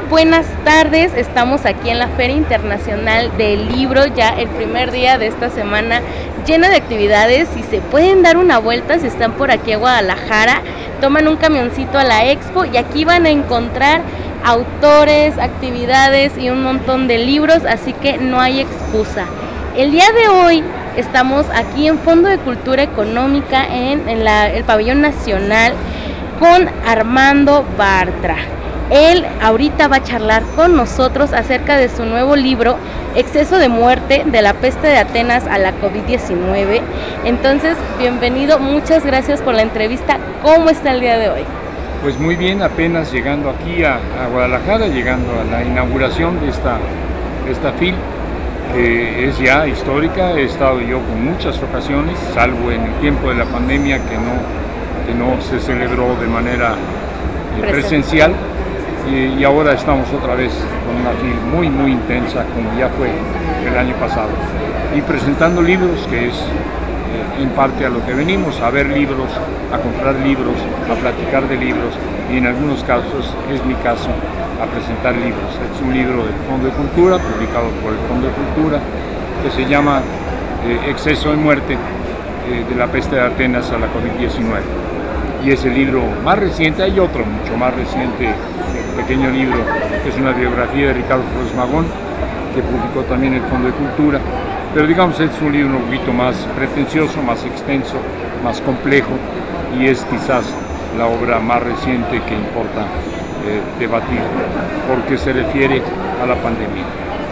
buenas tardes. Estamos aquí en la Feria Internacional del Libro, ya el primer día de esta semana llena de actividades y se pueden dar una vuelta si están por aquí a Guadalajara, toman un camioncito a la expo y aquí van a encontrar autores, actividades y un montón de libros, así que no hay excusa. El día de hoy estamos aquí en Fondo de Cultura Económica en, el Pabellón Nacional con Armando Bartra. Él ahorita va a charlar con nosotros acerca de su nuevo libro, Exceso de muerte, de la peste de Atenas a la COVID-19. Entonces, bienvenido, muchas gracias por la entrevista. ¿Cómo está el día de hoy? Pues muy bien, apenas llegando aquí a, Guadalajara, llegando a la inauguración de esta, esta FIL, que es ya histórica. He estado yo con muchas ocasiones, salvo en el tiempo de la pandemia que no, que no se celebró de manera eh, presencial y, ahora estamos otra vez con una FIL muy, muy intensa, como ya fue el año pasado. Y presentando libros, que es eh, en parte a lo que venimos, a ver libros, a comprar libros, a platicar de libros y en algunos casos, es mi caso, a presentar libros. Es un libro del Fondo de Cultura, publicado por el Fondo de Cultura, que se llama eh, Exceso de Muerte eh, de la peste de Atenas a la COVID-19. Y es el libro más reciente, hay otro mucho más reciente pequeño libro que es una biografía de Ricardo Flores Magón, que publicó también el Fondo de Cultura. Pero digamos, es un libro un poquito más pretencioso, más extenso, más complejo y es quizás la obra más reciente que importa eh, debatir, porque se refiere a la pandemia,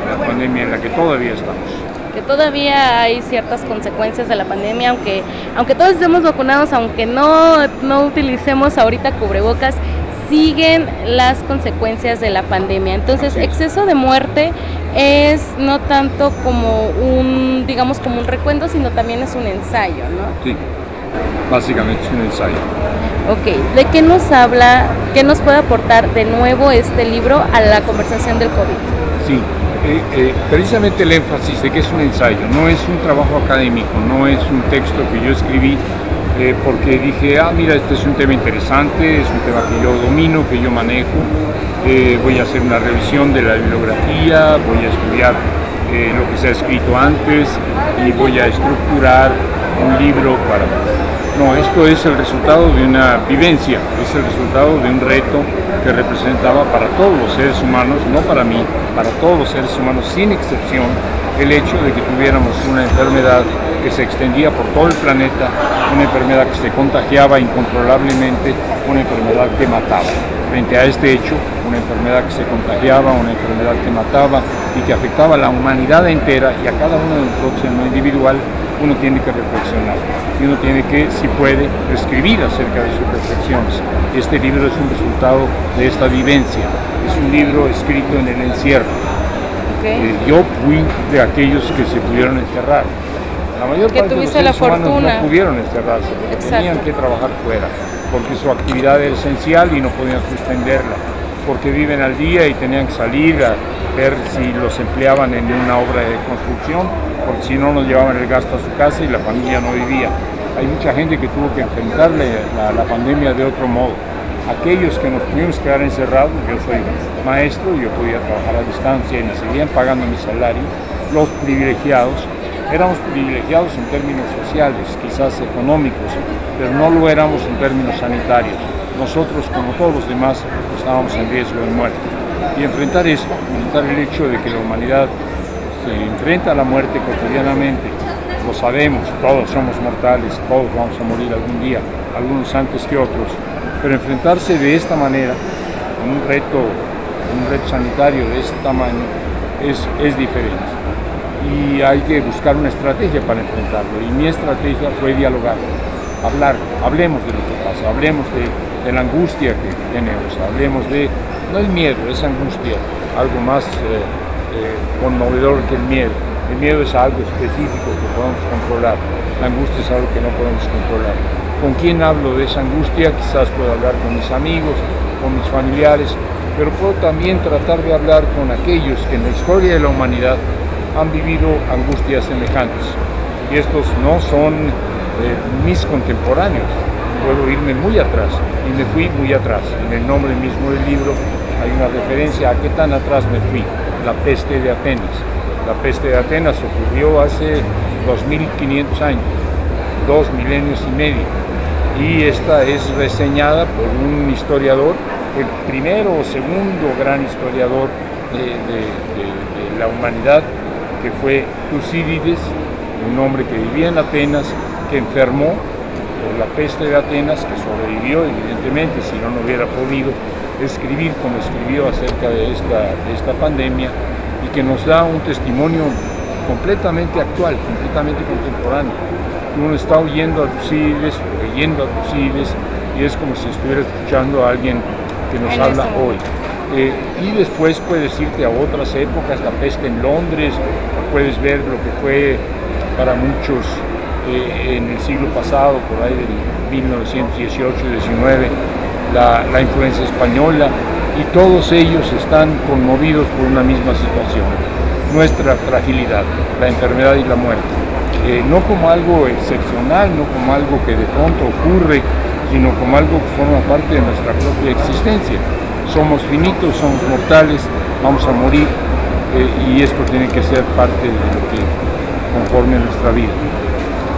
a la pandemia en la que todavía estamos que todavía hay ciertas consecuencias de la pandemia, aunque, aunque todos estemos vacunados, aunque no, no utilicemos ahorita cubrebocas, siguen las consecuencias de la pandemia. Entonces, exceso de muerte es no tanto como un, digamos, como un recuento, sino también es un ensayo, ¿no? Sí, básicamente es un ensayo. Ok, ¿de qué nos habla, qué nos puede aportar de nuevo este libro a la conversación del COVID? Sí, eh, eh, precisamente el énfasis de que es un ensayo, no es un trabajo académico, no es un texto que yo escribí eh, porque dije, ah, mira, este es un tema interesante, es un tema que yo domino, que yo manejo, eh, voy a hacer una revisión de la bibliografía, voy a estudiar eh, lo que se ha escrito antes y voy a estructurar un libro para... No, esto es el resultado de una vivencia, es el resultado de un reto que representaba para todos los seres humanos, no para mí, para todos los seres humanos sin excepción, el hecho de que tuviéramos una enfermedad que se extendía por todo el planeta, una enfermedad que se contagiaba incontrolablemente, una enfermedad que mataba. Frente a este hecho, una enfermedad que se contagiaba, una enfermedad que mataba y que afectaba a la humanidad entera y a cada uno de nosotros en lo individual, uno tiene que reflexionar y uno tiene que, si puede, escribir acerca de sus reflexiones. Este libro es un resultado de esta vivencia, es un libro escrito en el encierro. Eh, yo fui de aquellos que se pudieron encerrar, la mayor parte de los seres humanos no pudieron encerrarse, tenían que trabajar fuera, porque su actividad era esencial y no podían suspenderla, porque viven al día y tenían que salir a ver si los empleaban en una obra de construcción, porque si no nos llevaban el gasto a su casa y la familia no vivía. Hay mucha gente que tuvo que enfrentarle a la pandemia de otro modo. Aquellos que nos pudimos quedar encerrados, yo soy maestro, yo podía trabajar a distancia y me seguían pagando mi salario, los privilegiados éramos privilegiados en términos sociales, quizás económicos, pero no lo éramos en términos sanitarios. Nosotros, como todos los demás, estábamos en riesgo de muerte. Y enfrentar eso, enfrentar el hecho de que la humanidad se enfrenta a la muerte cotidianamente, lo sabemos, todos somos mortales, todos vamos a morir algún día, algunos antes que otros, pero enfrentarse de esta manera, con un reto, un reto sanitario de este tamaño, es diferente y hay que buscar una estrategia para enfrentarlo. Y mi estrategia fue dialogar, hablar, hablemos de lo que pasa, hablemos de, la angustia que tenemos, hablemos de, no el miedo, esa angustia, algo más eh, eh, conmovedor que el miedo. El miedo es algo específico que podemos controlar, la angustia es algo que no podemos controlar. ¿Con quién hablo de esa angustia? Quizás puedo hablar con mis amigos, con mis familiares, pero puedo también tratar de hablar con aquellos que en la historia de la humanidad han vivido angustias semejantes. Y estos no son eh, mis contemporáneos. Puedo irme muy atrás y me fui muy atrás. En el nombre mismo del libro hay una referencia a qué tan atrás me fui, la peste de Atenas. La peste de Atenas ocurrió hace 2500 años, dos milenios y medio, y esta es reseñada por un historiador, el primero o segundo gran historiador de, la humanidad, que fue Tucídides, un hombre que vivía en Atenas, que enfermó por la peste de Atenas, que sobrevivió evidentemente, si no, no hubiera podido escribir como escribió acerca de esta, de esta pandemia y que nos da un testimonio completamente actual, completamente contemporáneo. Uno está oyendo a Tucídides, leyendo a Tucídides y es como si estuviera escuchando a alguien que nos habla hoy. Eh, y después puedes irte a otras épocas, la peste en Londres, puedes ver lo que fue para muchos eh, en el siglo pasado, por ahí del 1918-19, la, la influencia española, y todos ellos están conmovidos por una misma situación, nuestra fragilidad, la enfermedad y la muerte. Eh, no como algo excepcional, no como algo que de pronto ocurre, sino como algo que forma parte de nuestra propia existencia. Somos finitos, somos mortales, vamos a morir eh, y esto tiene que ser parte de lo que conforme nuestra vida.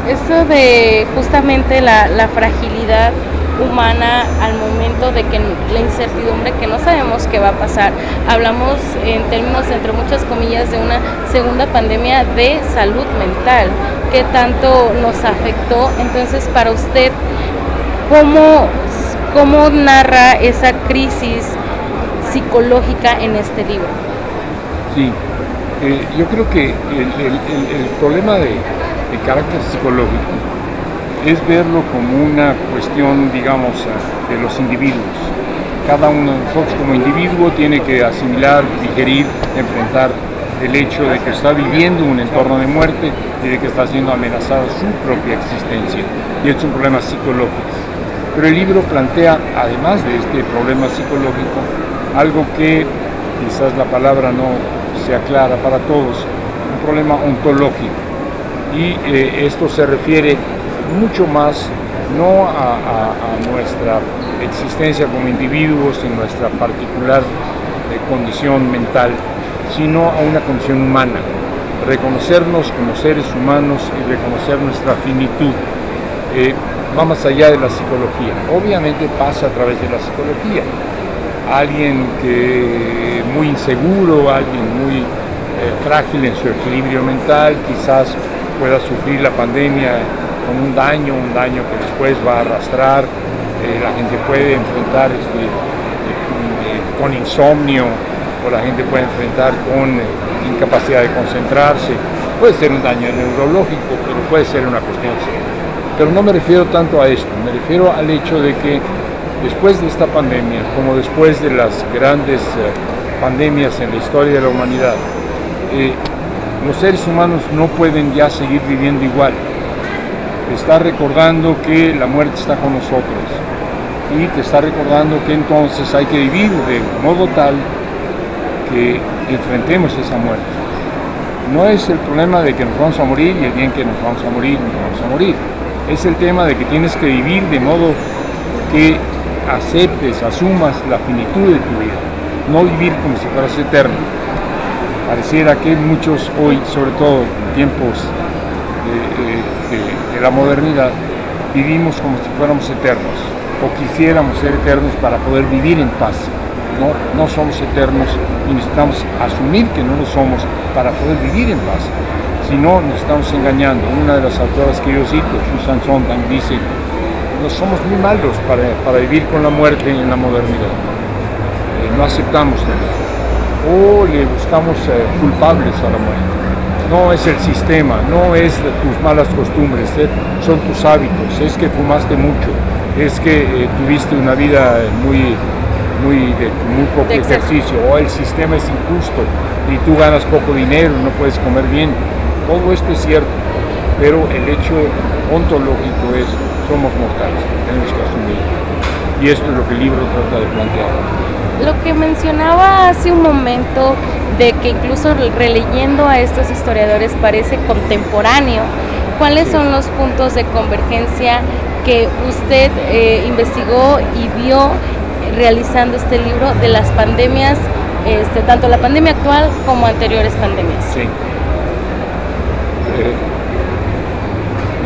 Eso de justamente la, la fragilidad humana al momento de que la incertidumbre que no sabemos qué va a pasar. Hablamos en términos, entre muchas comillas, de una segunda pandemia de salud mental, que tanto nos afectó. Entonces, para usted, ¿cómo, cómo narra esa crisis psicológica en este libro? Sí, eh, yo creo que el, problema de carácter psicológico es verlo como una cuestión, digamos, de los individuos. Cada uno de nosotros como individuo tiene que asimilar, digerir, enfrentar el hecho de que está viviendo un entorno de muerte y de que está siendo amenazada su propia existencia. Y es un problema psicológico. Pero el libro plantea, además de este problema psicológico, algo que quizás la palabra no sea clara para todos, un problema ontológico. Y eh, esto se refiere mucho más no a, nuestra existencia como individuos en nuestra particular eh, condición mental, sino a una condición humana, reconocernos como seres humanos y reconocer nuestra finitud. Eh, va más allá de la psicología, obviamente pasa a través de la psicología. Alguien que muy inseguro, alguien muy eh, frágil en su equilibrio mental, quizás pueda sufrir la pandemia con un daño, un daño que después va a arrastrar, eh, la gente puede enfrentar este, eh, con insomnio, o la gente puede enfrentar con incapacidad de concentrarse, puede ser un daño neurológico, pero puede ser una cuestión Pero no me refiero tanto a esto, me refiero al hecho de que después de esta pandemia, como después de las grandes pandemias en la historia de la humanidad, los seres humanos no pueden ya seguir viviendo igual está recordando que la muerte está con nosotros y te está recordando que entonces hay que vivir de modo tal que enfrentemos esa muerte. No es el problema de que nos vamos a morir y el bien que nos vamos a morir, nos vamos a morir. Es el tema de que tienes que vivir de modo que aceptes, asumas la finitud de tu vida, no vivir como si fueras eterno. Pareciera que muchos hoy, sobre todo en tiempos de, la modernidad, vivimos como si fuéramos eternos o quisiéramos ser eternos para poder vivir en paz. No, no somos eternos y necesitamos asumir que no lo somos para poder vivir en paz. Si no, nos estamos engañando. Una de las autoras que yo cito, Susan Sontag, dice, no somos muy malos para, vivir con la muerte en la modernidad. Eh, no aceptamos o le buscamos eh, culpables a la muerte no es el sistema, no es tus malas costumbres, eh, son tus hábitos, es que fumaste mucho, es que tuviste una vida muy, muy, de, muy poco ejercicio, o el sistema es injusto y tú ganas poco dinero, no puedes comer bien. Todo esto es cierto, pero el hecho ontológico es, somos mortales, tenemos que asumir. Y esto es lo que el libro trata de plantear. Lo que mencionaba hace un momento de que incluso releyendo a estos historiadores parece contemporáneo. ¿Cuáles son los puntos de convergencia que usted eh, investigó y vio realizando este libro de las pandemias, este, tanto la pandemia actual como anteriores pandemias. Sí.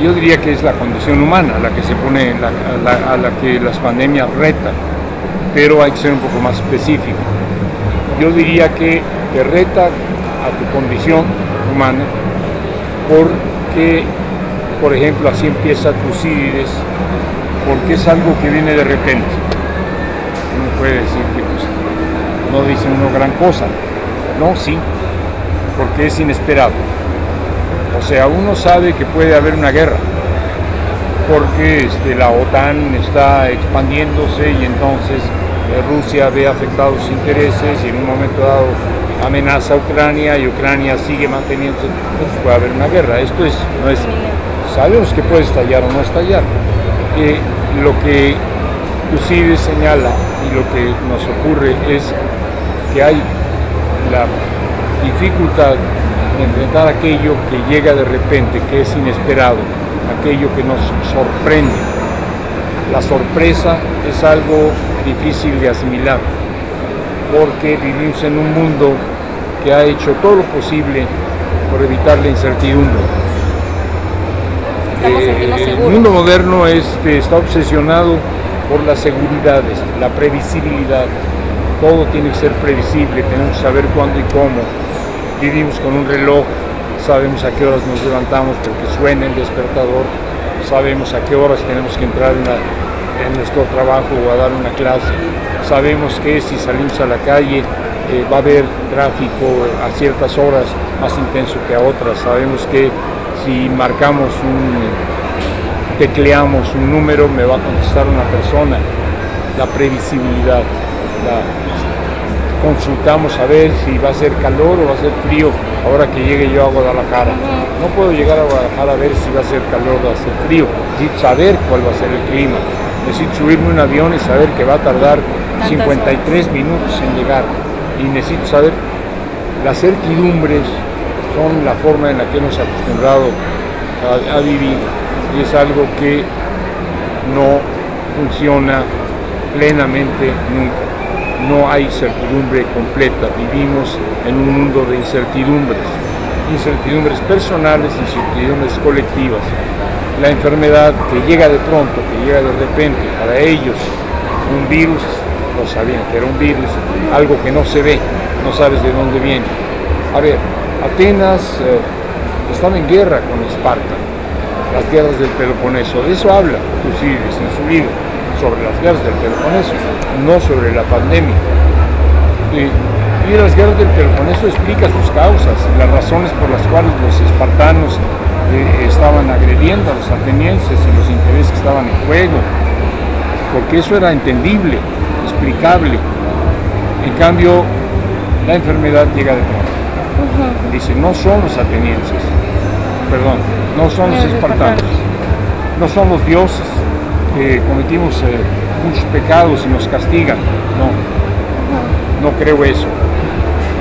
Yo diría que es la condición humana la que se pone, a la que las pandemias retan, pero hay que ser un poco más específico. Yo diría que te reta a tu condición humana porque, por ejemplo, así empieza Tucídides, porque es algo que viene de repente. Uno puede decir que pues, no dice uno gran cosa. No, sí, porque es inesperado. O sea, uno sabe que puede haber una guerra, porque este, la OTAN está expandiéndose y entonces eh, Rusia ve afectados sus intereses y en un momento dado amenaza a Ucrania y Ucrania sigue manteniéndose, pues puede haber una guerra. Esto es, no es, sabemos que puede estallar o no estallar. Eh, lo que Tucídides señala y lo que nos ocurre es que hay la dificultad enfrentar aquello que llega de repente, que es inesperado, aquello que nos sorprende. La sorpresa es algo difícil de asimilar, porque vivimos en un mundo que ha hecho todo lo posible por evitar la incertidumbre. Eh, el mundo moderno este, está obsesionado por las seguridades, la previsibilidad. Todo tiene que ser previsible, tenemos que saber cuándo y cómo. Vivimos con un reloj, sabemos a qué horas nos levantamos porque suena el despertador, sabemos a qué horas tenemos que entrar en nuestro trabajo o a dar una clase, sabemos que si salimos a la calle eh, va a haber tráfico a ciertas horas más intenso que a otras. Sabemos que si marcamos un, tecleamos un número, me va a contestar una persona. La previsibilidad, consultamos a ver si va a ser calor o va a ser frío ahora que llegue yo a Guadalajara. No puedo llegar a Guadalajara a ver si va a ser calor o va a ser frío. Necesito saber cuál va a ser el clima. Necesito subirme un avión y saber que va a tardar 53 minutos en llegar y necesito saber, las certidumbres son la forma en la que hemos acostumbrado a, vivir y es algo que no funciona plenamente nunca. No hay certidumbre completa, vivimos en un mundo de incertidumbres, incertidumbres personales, incertidumbres colectivas. La enfermedad que llega de pronto, que llega de repente, para ellos un virus no sabían que era un virus, algo que no se ve, no sabes de dónde viene. A ver, Atenas eh, estaba en guerra con Esparta, las guerras del Peloponeso, de eso habla Tucídides en su libro, sobre las guerras del Peloponeso, no sobre la pandemia. Y, las guerras del Peloponeso explica sus causas, las razones por las cuales los espartanos eh, estaban agrediendo a los atenienses y los intereses que estaban en juego, porque eso era entendible explicable. En cambio, la enfermedad llega de pronto. Dice, no son los atenienses, perdón, no son los espartanos, no son los dioses cometimos eh, muchos pecados y nos castigan. No, no creo eso.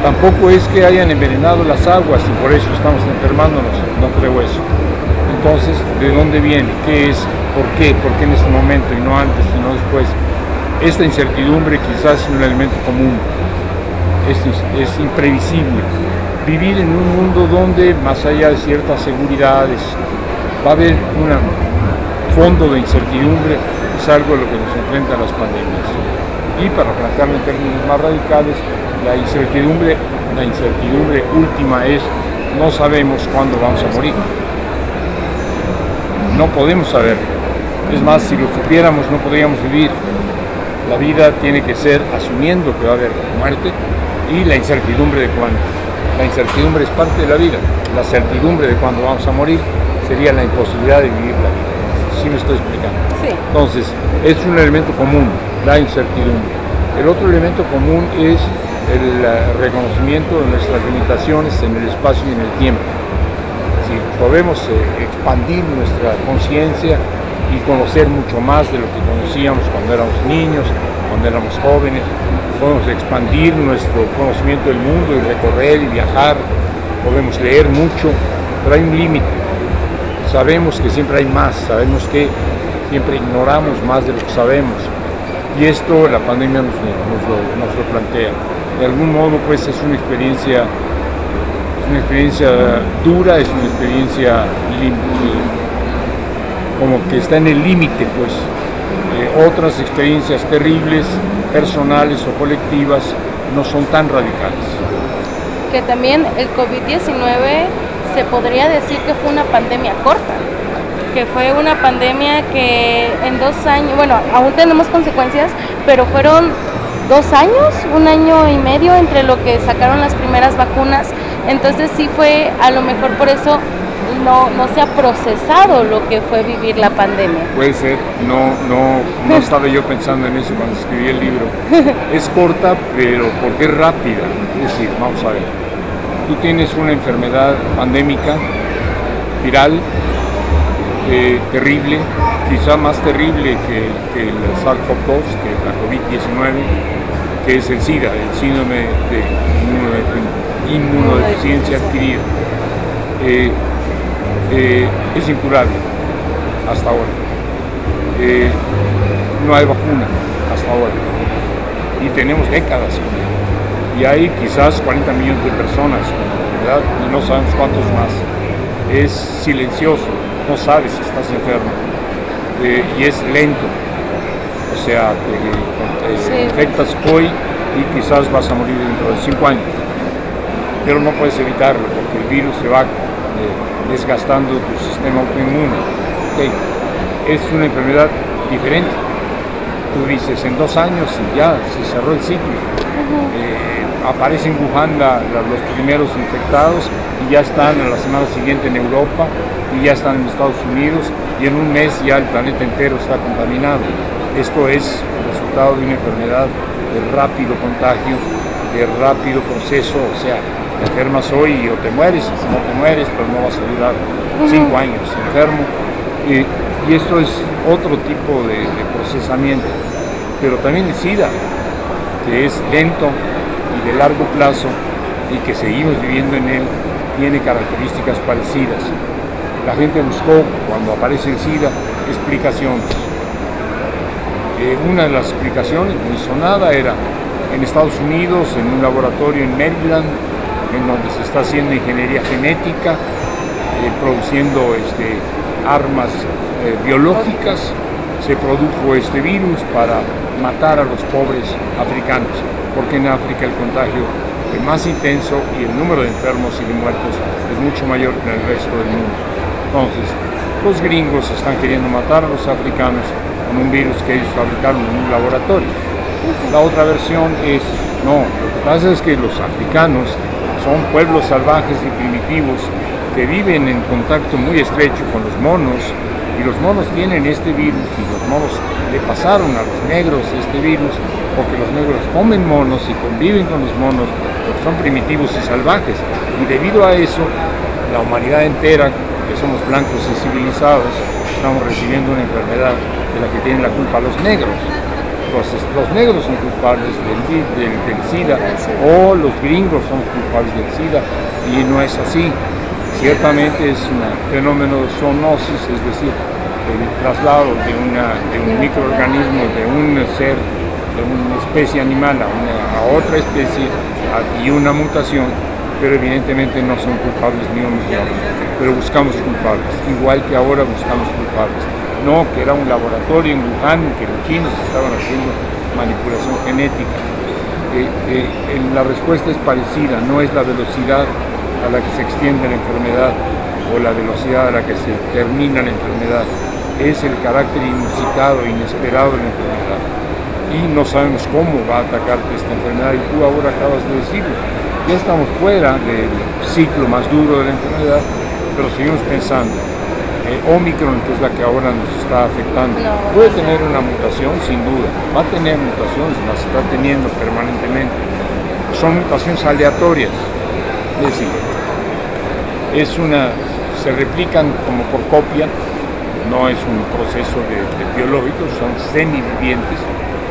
Tampoco es que hayan envenenado las aguas y por eso estamos enfermándonos. No creo eso. Entonces, ¿de dónde viene? ¿Qué es? ¿Por qué? ¿Por qué en este momento y no antes, sino después? esta incertidumbre quizás es un elemento común, es, imprevisible. Vivir en un mundo donde, más allá de ciertas seguridades, va a haber un fondo de incertidumbre, es algo a lo que nos enfrentan las pandemias. Y para plantearlo en términos más radicales, la incertidumbre, la incertidumbre última es no sabemos cuándo vamos a morir. No podemos saber. Es más, si lo supiéramos no podríamos vivir. La vida tiene que ser asumiendo que va a haber muerte y la incertidumbre de cuándo. La incertidumbre es parte de la vida. La certidumbre de cuándo vamos a morir sería la imposibilidad de vivir la vida. ¿Sí me estoy explicando? Sí. Entonces, es un elemento común, la incertidumbre. El otro elemento común es el reconocimiento de nuestras limitaciones en el espacio y en el tiempo. Si podemos eh, expandir nuestra conciencia y conocer mucho más de lo que conocíamos cuando éramos niños, cuando éramos jóvenes. Podemos expandir nuestro conocimiento del mundo y recorrer y viajar. Podemos leer mucho, pero hay un límite. Sabemos que siempre hay más, sabemos que siempre ignoramos más de lo que sabemos. Y esto la pandemia nos, nos, lo, plantea. De algún modo, pues es una experiencia, una experiencia dura, es una experiencia como que está en el límite, pues. otras experiencias terribles, personales o colectivas, no son tan radicales. Que también el COVID-19 se podría decir que fue una pandemia corta, que fue una pandemia que en dos años, bueno, aún tenemos consecuencias, pero fueron dos años, un año y medio entre lo que sacaron las primeras vacunas, entonces sí fue a lo mejor por eso no, no se ha procesado lo que fue vivir la pandemia. Puede ser, no, no, no estaba yo pensando en eso cuando escribí el libro. Es corta, pero porque es rápida. Es decir, vamos a ver, tú tienes una enfermedad pandémica, viral, eh, terrible, quizá más terrible que, que el SARS-CoV-2, que la COVID-19, que es el SIDA, el síndrome de inmunodeficiencia adquirida. Eh, eh, es incurable hasta ahora. no hay vacuna hasta ahora. Y tenemos décadas Y hay quizás 40 millones de personas ¿verdad? y no sabemos cuántos más. Es silencioso, no sabes si estás enfermo. Eh, y es lento. O sea, te, infectas hoy y quizás vas a morir dentro de 5 años. Pero no puedes evitarlo porque el virus se va desgastando tu sistema autoinmune. Es una enfermedad diferente. Tú dices, en dos años y ya se cerró el ciclo. Eh, aparecen en Wuhan los primeros infectados y ya están a la semana siguiente en Europa y ya están en Estados Unidos y en un mes ya el planeta entero está contaminado. Esto es el resultado de una enfermedad de rápido contagio, de rápido proceso, o sea, te enfermas hoy y o te mueres, si no te mueres, pero no vas a durar cinco años enfermo. Y, esto es otro tipo de, procesamiento. Pero también el SIDA, que es lento de largo plazo y que seguimos viviendo en él, tiene características parecidas. La gente buscó, cuando aparece el SIDA, explicaciones. Eh, una de las explicaciones muy sonada era en Estados Unidos, en un laboratorio en Maryland, en donde se está haciendo ingeniería genética, eh, produciendo este, armas eh, biológicas, se produjo este virus para matar a los pobres africanos, porque en África el contagio es más intenso y el número de enfermos y de muertos es mucho mayor que en el resto del mundo. Entonces, los gringos están queriendo matar a los africanos con un virus que ellos fabricaron en un laboratorio. La otra versión es, no, lo que pasa es que los africanos son pueblos salvajes y primitivos que viven en contacto muy estrecho con los monos y los monos tienen este virus y los monos le pasaron a los negros este virus porque los negros comen monos y conviven con los monos porque son primitivos y salvajes y debido a eso la humanidad entera que somos blancos y civilizados estamos recibiendo una enfermedad de la que tienen la culpa los negros los, negros son culpables del, SIDA o los gringos son culpables del SIDA y no es así. Ciertamente es un fenómeno de zoonosis, es decir, el traslado de, un microorganismo, de un ser, de una especie animal a, otra especie y una mutación, pero evidentemente no son culpables ni unos ni pero buscamos culpables, igual que ahora buscamos culpables no, que era un laboratorio en Wuhan, que los chinos estaban haciendo manipulación genética. Eh, eh, la respuesta es parecida, no es la velocidad a la que se extiende la enfermedad o la velocidad a la que se termina la enfermedad, es el carácter inusitado, inesperado de la enfermedad. Y no sabemos cómo va a atacarte esta enfermedad y tú ahora acabas de decirlo. Ya estamos fuera del ciclo más duro de la enfermedad, pero seguimos pensando eh, Omicron, que es la que ahora nos está afectando, puede tener una mutación, sin duda, va a tener mutaciones, las está teniendo permanentemente. Son mutaciones aleatorias, es decir, una, se replican como por copia, no es un proceso biológico, son semivivientes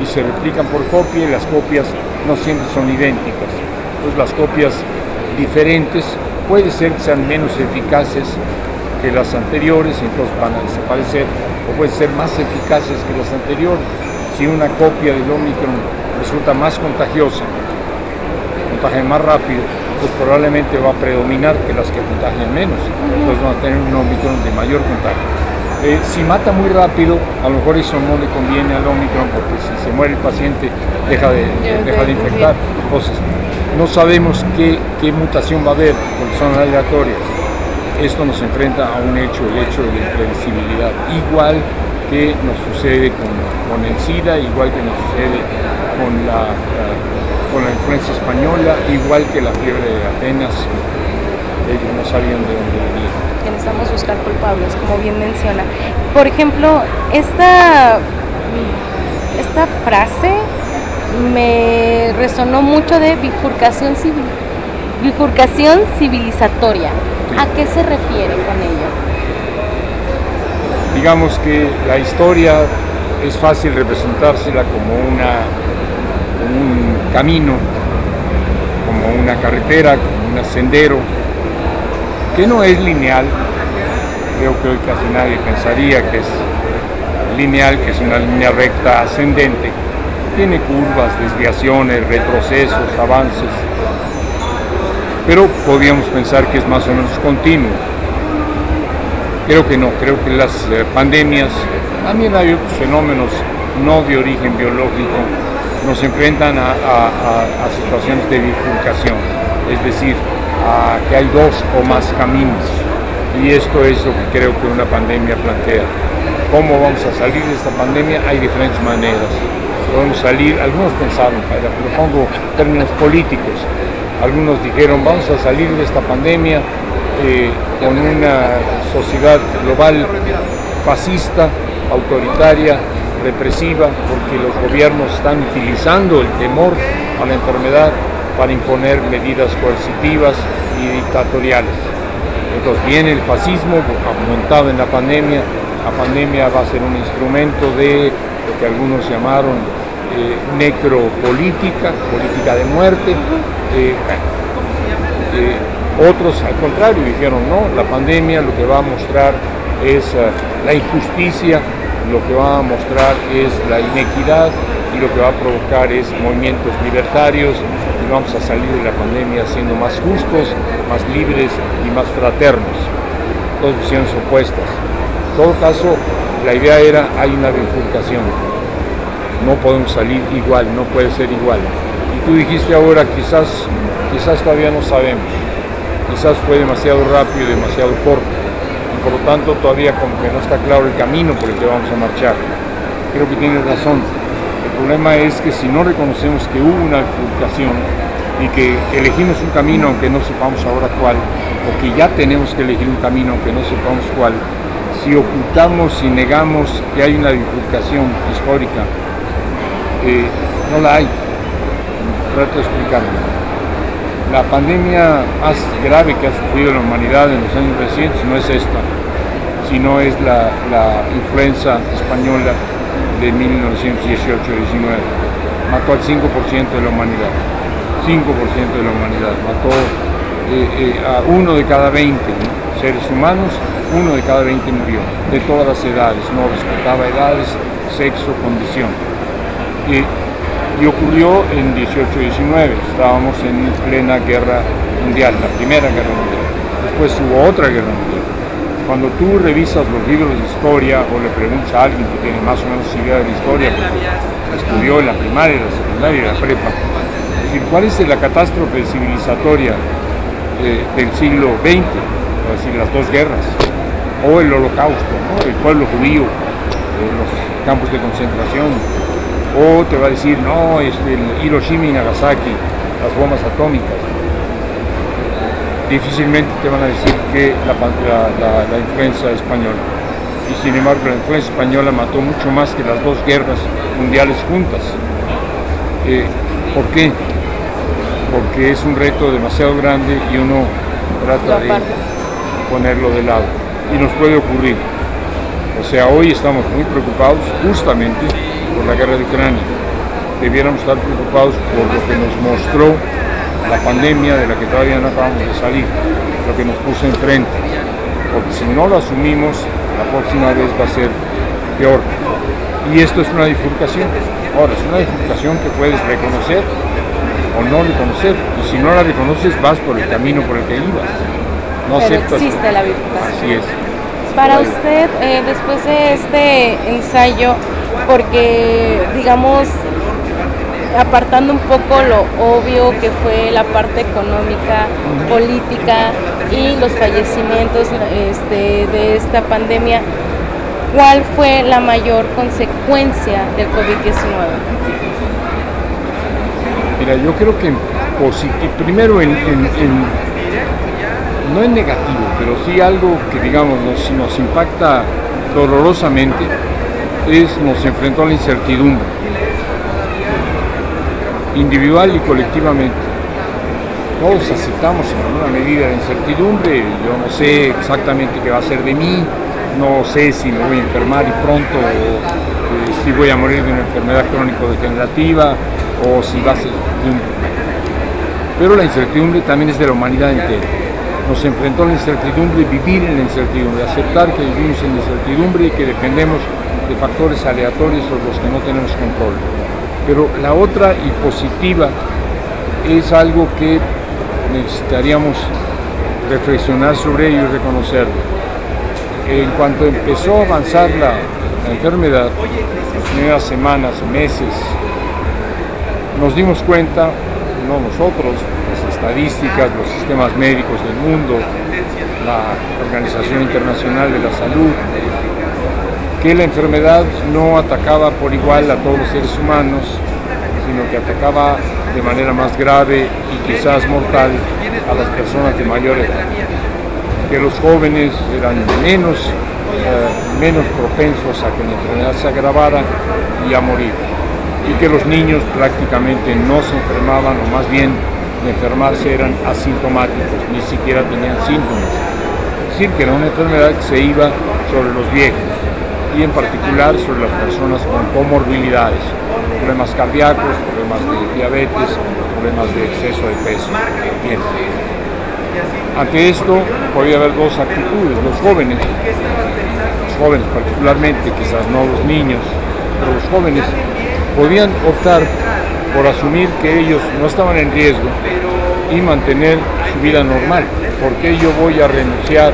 y se replican por copia y las copias no siempre son idénticas. Entonces las copias diferentes puede ser que sean menos eficaces que las anteriores, entonces van a desaparecer, o pueden ser más eficaces que las anteriores. si una copia del Omicron resulta más contagiosa, contagia más rápido, pues probablemente va a predominar que las que contagian menos. Entonces van a tener un Omicron de mayor contagio. Eh, si mata muy rápido, a lo mejor eso no le conviene al Omicron porque si se muere el paciente deja de, deja de infectar. Entonces, no sabemos qué, qué mutación va a haber porque son aleatorias. Esto nos enfrenta a un hecho, el hecho de la imprevisibilidad. Igual que nos sucede con, con el SIDA, igual que nos sucede con la, con la influencia española, igual que la fiebre de Atenas, ellos no sabían de dónde venía. Que necesitamos buscar culpables, como bien menciona. Por ejemplo, esta, esta frase me resonó mucho de bifurcación civil, bifurcación civilizatoria. ¿A qué se refiere con ello? Digamos que la historia es fácil representársela como una un camino, como una carretera, como un sendero, que no es lineal. Creo que hoy casi nadie pensaría que es lineal, que es una línea recta ascendente. Tiene curvas, desviaciones, retrocesos, avances. Pero podríamos pensar que es más o menos continuo. Creo que no, creo que las eh, pandemias, también hay otros fenómenos no de origen biológico, nos enfrentan a, situaciones de bifurcación, es decir, a que hay dos o más caminos. Y esto es lo que creo que una pandemia plantea. ¿Cómo vamos a salir de esta pandemia? Hay diferentes maneras. Podemos salir, algunos pensaron, pero pongo términos políticos, algunos dijeron vamos a salir de esta pandemia eh, con una sociedad global fascista, autoritaria, represiva, porque los gobiernos están utilizando el temor a la enfermedad para imponer medidas coercitivas y dictatoriales. Entonces viene el fascismo montado en la pandemia, la pandemia va a ser un instrumento de lo que algunos llamaron eh, necropolítica, política de muerte. Eh, eh, otros al contrario dijeron, no, la pandemia lo que va a mostrar es la injusticia lo que va a mostrar es la inequidad y lo que va a provocar es movimientos libertarios y vamos a salir de la pandemia siendo más justos, más libres y más fraternos. Dos visiones opuestas. En todo caso, la idea era hay una bifurcación. No podemos salir igual, no puede ser igual. Y tú dijiste ahora quizás, quizás todavía no sabemos. Quizás fue demasiado rápido, demasiado corto por lo tanto todavía como que no está claro el camino por el que vamos a marchar. Creo que tienes razón. El problema es que si no reconocemos que hubo una bifurcación y que elegimos un camino aunque no sepamos ahora cuál, o que ya tenemos que elegir un camino aunque no sepamos cuál, si ocultamos y negamos que hay una bifurcación histórica, eh, no la hay. Trato de explicarlo la pandemia más grave que ha sufrido la humanidad en los años recientes no es esta, sino es la, influenza española de 1918-19. Mató al 5% de la humanidad, 5% de la humanidad. Mató eh, eh, a uno de cada 20 seres humanos, uno de cada 20 murió, de todas las edades, no respetaba edades, sexo, condición y ocurrió en 18-19, estábamos en plena guerra mundial, la primera guerra mundial. Después hubo otra guerra mundial. Cuando tú revisas los libros de historia o le preguntas a alguien que tiene más o menos idea de la historia, estudió en la primaria, la secundaria y la prepa, decir, ¿cuál es la catástrofe civilizatoria eh, del siglo XX? Es decir, las dos guerras, o el holocausto, el pueblo judío, eh, los campos de concentración, o te va a decir, no, este, Hiroshima y Nagasaki, las bombas atómicas. Difícilmente te van a decir que la, la, influenza española. Y sin embargo la influenza española mató mucho más que las dos guerras mundiales juntas. Eh, ¿Por qué? Porque es un reto demasiado grande y uno trata de ponerlo de lado. Y nos puede ocurrir. O sea, hoy estamos muy preocupados justamente por la guerra de Ucrania. Debiéramos estar preocupados por lo que nos mostró la pandemia de la que todavía no acabamos de salir, lo que nos puso enfrente. Porque si no lo asumimos, la próxima vez va a ser peor. Y esto es una bifurcación. Ahora, es una bifurcación que puedes reconocer o no reconocer. Y si no la reconoces, vas por el camino por el que ibas. No Pero existe la bifurcación. Así es. Para usted, eh, después de este ensayo, porque digamos, apartando un poco lo obvio que fue la parte económica, política y los fallecimientos este, de esta pandemia, ¿cuál fue la mayor consecuencia del COVID-19? Mira, yo creo que primero en, no en negativo, pero sí algo que digamos nos, nos impacta dolorosamente, es nos enfrentó a la incertidumbre individual y colectivamente. Todos aceptamos en alguna medida de incertidumbre, yo no sé exactamente qué va a ser de mí, no sé si me voy a enfermar y pronto, eh, si voy a morir de una enfermedad crónico-degenerativa, o si va a ser... Pero la incertidumbre también es de la humanidad entera. Nos enfrentó a la incertidumbre, vivir en la incertidumbre, aceptar que vivimos en la incertidumbre y que dependemos de factores aleatorios sobre los que no tenemos control. Pero la otra y positiva es algo que necesitaríamos reflexionar sobre ello y reconocerlo. En cuanto empezó a avanzar la, enfermedad, las primeras semanas, meses, nos dimos cuenta, no nosotros, estadísticas, los sistemas médicos del mundo, la Organización Internacional de la Salud, que la enfermedad no atacaba por igual a todos los seres humanos, sino que atacaba de manera más grave y quizás mortal a las personas de mayor edad, que los jóvenes eran menos, eh, menos propensos a que la enfermedad se agravara y a morir, y que los niños prácticamente no se enfermaban, o más bien de enfermarse eran asintomáticos, ni siquiera tenían síntomas. Es decir, que era una enfermedad que se iba sobre los viejos y en particular sobre las personas con comorbilidades, problemas cardíacos, problemas de diabetes, problemas de exceso de peso. Ante esto podía haber dos actitudes, los jóvenes, los jóvenes particularmente, quizás no los niños, pero los jóvenes podían optar por asumir que ellos no estaban en riesgo y mantener su vida normal. ¿Por qué yo voy a renunciar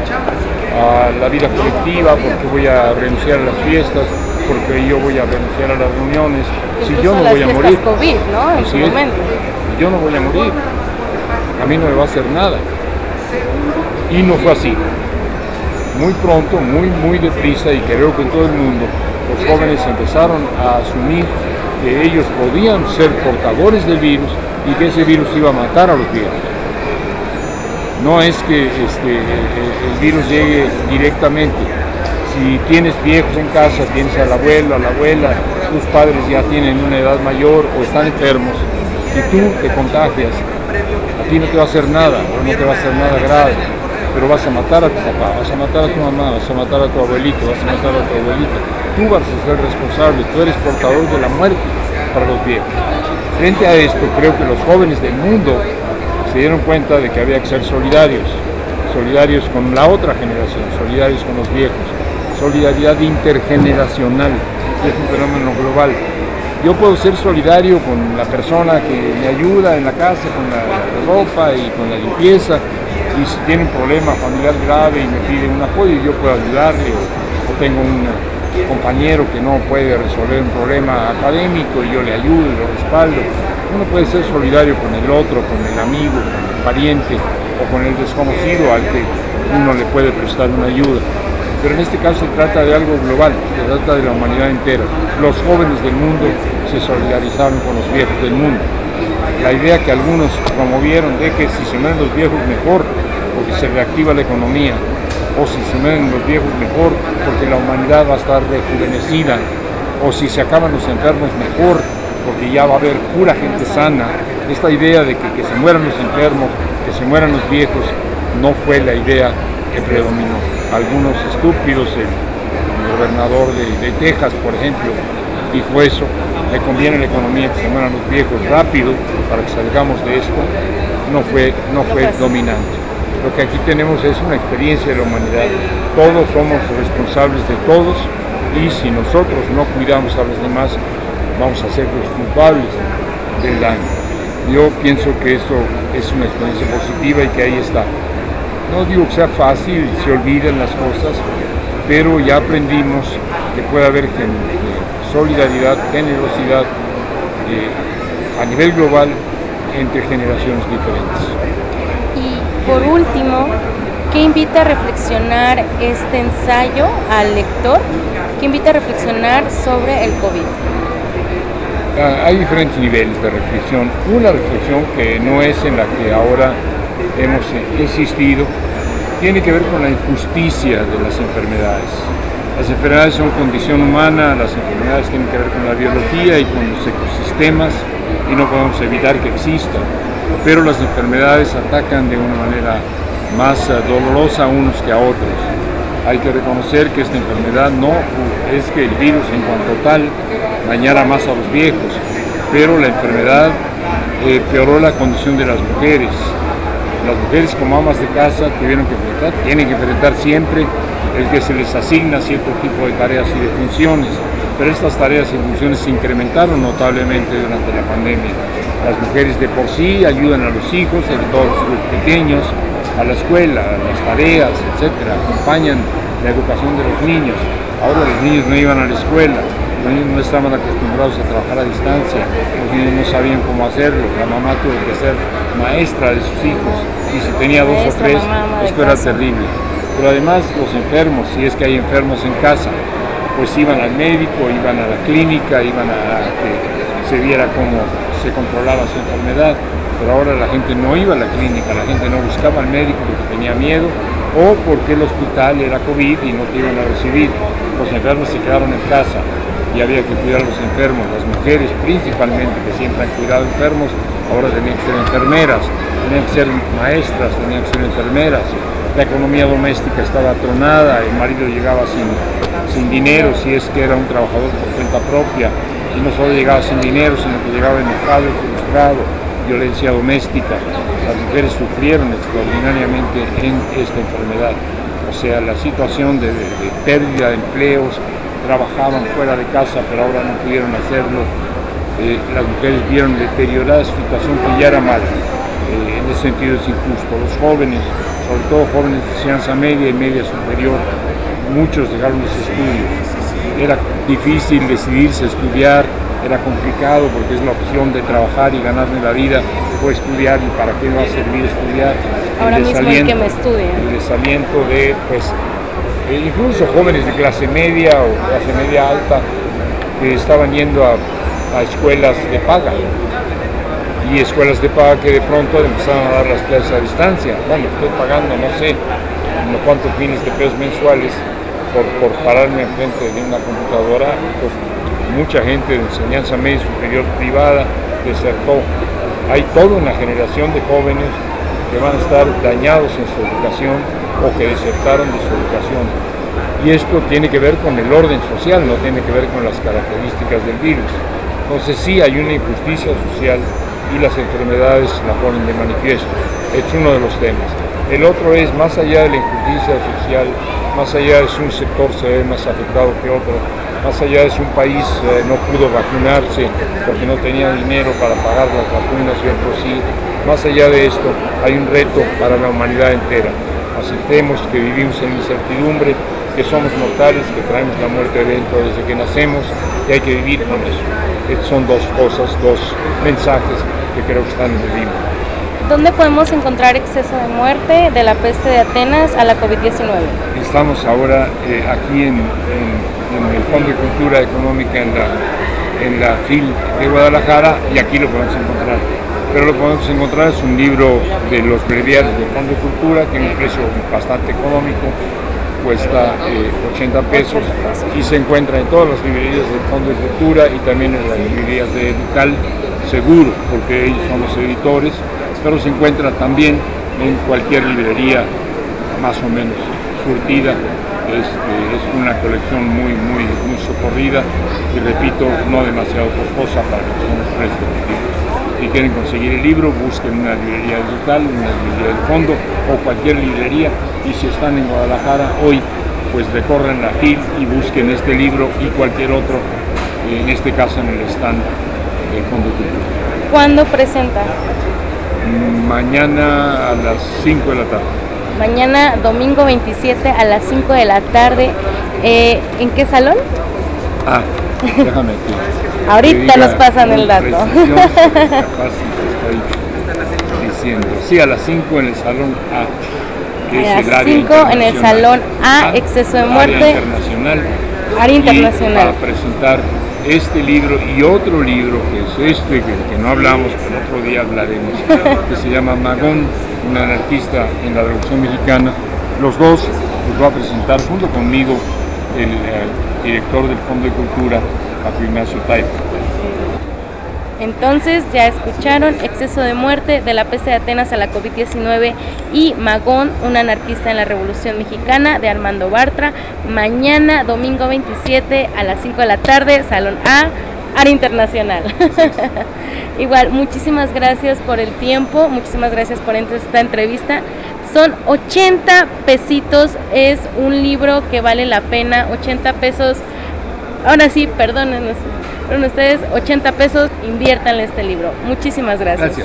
a la vida colectiva, porque voy a renunciar a las fiestas, porque yo voy a renunciar a las reuniones, si yo no voy a morir. COVID, ¿no? En su momento. Yo no voy a morir, a mí no me va a hacer nada. Y no fue así. Muy pronto, muy, muy deprisa, y creo que en todo el mundo, los jóvenes empezaron a asumir que ellos podían ser portadores del virus y que ese virus iba a matar a los viejos. No es que este, el virus llegue directamente. Si tienes viejos en casa, tienes al abuelo, a la abuela, tus padres ya tienen una edad mayor o están enfermos, y tú te contagias, a ti no te va a hacer nada, o no te va a hacer nada grave, pero vas a matar a tu papá, vas a matar a tu mamá, vas a matar a tu abuelito, vas a matar a tu abuelita. Tú vas a ser responsable, tú eres portador de la muerte para los viejos. Frente a esto, creo que los jóvenes del mundo se dieron cuenta de que había que ser solidarios, solidarios con la otra generación, solidarios con los viejos, solidaridad intergeneracional, es un fenómeno global. Yo puedo ser solidario con la persona que me ayuda en la casa, con la ropa y con la limpieza, y si tiene un problema familiar grave y me pide un apoyo, yo puedo ayudarle, o, tengo un compañero que no puede resolver un problema académico y yo le ayudo y lo respaldo uno puede ser solidario con el otro, con el amigo, con el pariente o con el desconocido al que uno le puede prestar una ayuda. Pero en este caso se trata de algo global, se trata de la humanidad entera. Los jóvenes del mundo se solidarizaron con los viejos del mundo. La idea que algunos promovieron de que si se mueren los viejos mejor, porque se reactiva la economía, o si se mueren los viejos mejor, porque la humanidad va a estar rejuvenecida, o si se acaban los enfermos mejor, porque ya va a haber pura gente sana. Esta idea de que, se mueran los enfermos, que se mueran los viejos, no fue la idea que predominó. Algunos estúpidos, el, gobernador de, Texas, por ejemplo, dijo eso, le conviene a la economía que se mueran los viejos rápido para que salgamos de esto, no fue, no fue dominante. Lo que aquí tenemos es una experiencia de la humanidad. Todos somos responsables de todos y si nosotros no cuidamos a los demás, vamos a ser los culpables del daño. Yo pienso que esto es una experiencia positiva y que ahí está. No digo que sea fácil, se olviden las cosas, pero ya aprendimos que puede haber solidaridad, generosidad eh, a nivel global entre generaciones diferentes. Por último, ¿qué invita a reflexionar este ensayo al lector? ¿Qué invita a reflexionar sobre el COVID? Ah, hay diferentes niveles de reflexión. Una reflexión que no es en la que ahora hemos insistido, tiene que ver con la injusticia de las enfermedades. Las enfermedades son condición humana, las enfermedades tienen que ver con la biología y con los ecosistemas y no podemos evitar que existan. Pero las enfermedades atacan de una manera más eh, dolorosa a unos que a otros. Hay que reconocer que esta enfermedad no es que el virus en cuanto tal dañara más a los viejos, pero la enfermedad eh, peoró la condición de las mujeres. Las mujeres como amas de casa tuvieron que enfrentar, tienen que enfrentar siempre el que se les asigna cierto tipo de tareas y de funciones pero estas tareas y funciones se incrementaron notablemente durante la pandemia. Las mujeres de por sí ayudan a los hijos, sobre todo los pequeños, a la escuela, a las tareas, etcétera, acompañan la educación de los niños. Ahora los niños no iban a la escuela, los niños no estaban acostumbrados a trabajar a distancia, los niños no sabían cómo hacerlo, la mamá tuvo que ser maestra de sus hijos y si tenía dos o tres, esto era terrible. Pero además los enfermos, si es que hay enfermos en casa, pues iban al médico, iban a la clínica, iban a que se viera cómo se controlaba su enfermedad, pero ahora la gente no iba a la clínica, la gente no buscaba al médico porque tenía miedo o porque el hospital era COVID y no te iban a recibir. Los enfermos se quedaron en casa y había que cuidar a los enfermos, las mujeres principalmente que siempre han cuidado enfermos, ahora tenían que ser enfermeras, tenían que ser maestras, tenían que ser enfermeras. La economía doméstica estaba tronada, el marido llegaba sin sin dinero si es que era un trabajador por cuenta propia y no solo llegaba sin dinero, sino que llegaba enojado, frustrado, violencia doméstica. Las mujeres sufrieron extraordinariamente en esta enfermedad. O sea, la situación de, pérdida de empleos, trabajaban fuera de casa pero ahora no pudieron hacerlo. Eh, las mujeres vieron deteriorada su situación que ya era mala. Eh, en ese sentido es injusto. Los jóvenes, sobre todo jóvenes de enseñanza media y media superior, muchos dejaron los estudios. Era difícil decidirse a estudiar, era complicado porque es la opción de trabajar y ganarme la vida o estudiar y para qué va a servir estudiar. Ahora mismo el que me estudia. El desaliento de, pues, eh, incluso jóvenes de clase media o clase media alta que estaban yendo a, a escuelas de paga y escuelas de paga que de pronto empezaron a dar las clases a distancia. Bueno, estoy pagando, no sé, no cuántos miles de pesos mensuales por, pararme enfrente de una computadora, pues mucha gente de enseñanza media superior privada desertó. Hay toda una generación de jóvenes que van a estar dañados en su educación o que desertaron de su educación. Y esto tiene que ver con el orden social, no tiene que ver con las características del virus. Entonces sí hay una injusticia social y las enfermedades la ponen de manifiesto. Es uno de los temas. El otro es, más allá de la injusticia social, más allá de si un sector se ve más afectado que otro, más allá de si un país eh, no pudo vacunarse porque no tenía dinero para pagar las vacunas y otros sí, más allá de esto hay un reto para la humanidad entera. Aceptemos que vivimos en incertidumbre, que somos mortales, que traemos la muerte dentro desde que nacemos y hay que vivir con eso. Estas son dos cosas, dos mensajes que creo que están en el libro. ¿Dónde podemos encontrar exceso de muerte de la peste de Atenas a la COVID-19? Estamos ahora eh, aquí en, el Fondo de Cultura Económica en la, en la FIL de Guadalajara y aquí lo podemos encontrar. Pero lo que podemos encontrar es un libro de los breviarios del Fondo de Cultura, tiene un precio bastante económico, cuesta 80 eh, pesos y se encuentra en todas las librerías del Fondo de Cultura y también en las librerías de Educal Seguro, porque ellos son los editores pero se encuentra también en cualquier librería más o menos surtida. Es, es una colección muy, muy, muy socorrida y repito, no demasiado costosa para que los libros. Si quieren conseguir el libro, busquen una librería local, una librería del fondo o cualquier librería y si están en Guadalajara hoy pues recorran la FIL y busquen este libro y cualquier otro, en este caso en el stand del Fondo Cultural. ¿Cuándo presenta? Mañana a las 5 de la tarde. Mañana, domingo 27 a las 5 de la tarde. Eh, ¿En qué salón? Ah, déjame que. Ahorita que nos pasan el dato. diciendo. Sí, a las 5 en el salón A. que A las área 5 en el salón A, exceso de área muerte. internacional. Área Y internacional. para presentar este libro y otro libro que es este, que, que no hablamos, pero otro día hablaremos, que se llama Magón, un anarquista en la Revolución Mexicana. Los dos los va a presentar junto conmigo el, director del Fondo de Cultura, Paco Ignacio. Entonces ya escucharon exceso de muerte de la peste de Atenas a la COVID-19 y Magón, un anarquista en la Revolución Mexicana de Armando Bartra. Mañana, domingo 27 a las 5 de la tarde, Salón A, Área Internacional. Igual, muchísimas gracias por el tiempo, muchísimas gracias por esta entrevista. Son 80 pesitos, es un libro que vale la pena, 80 pesos. Ahora sí, perdónenos, pero ustedes 80 pesos, inviértanle este libro. Muchísimas gracias. Gracias.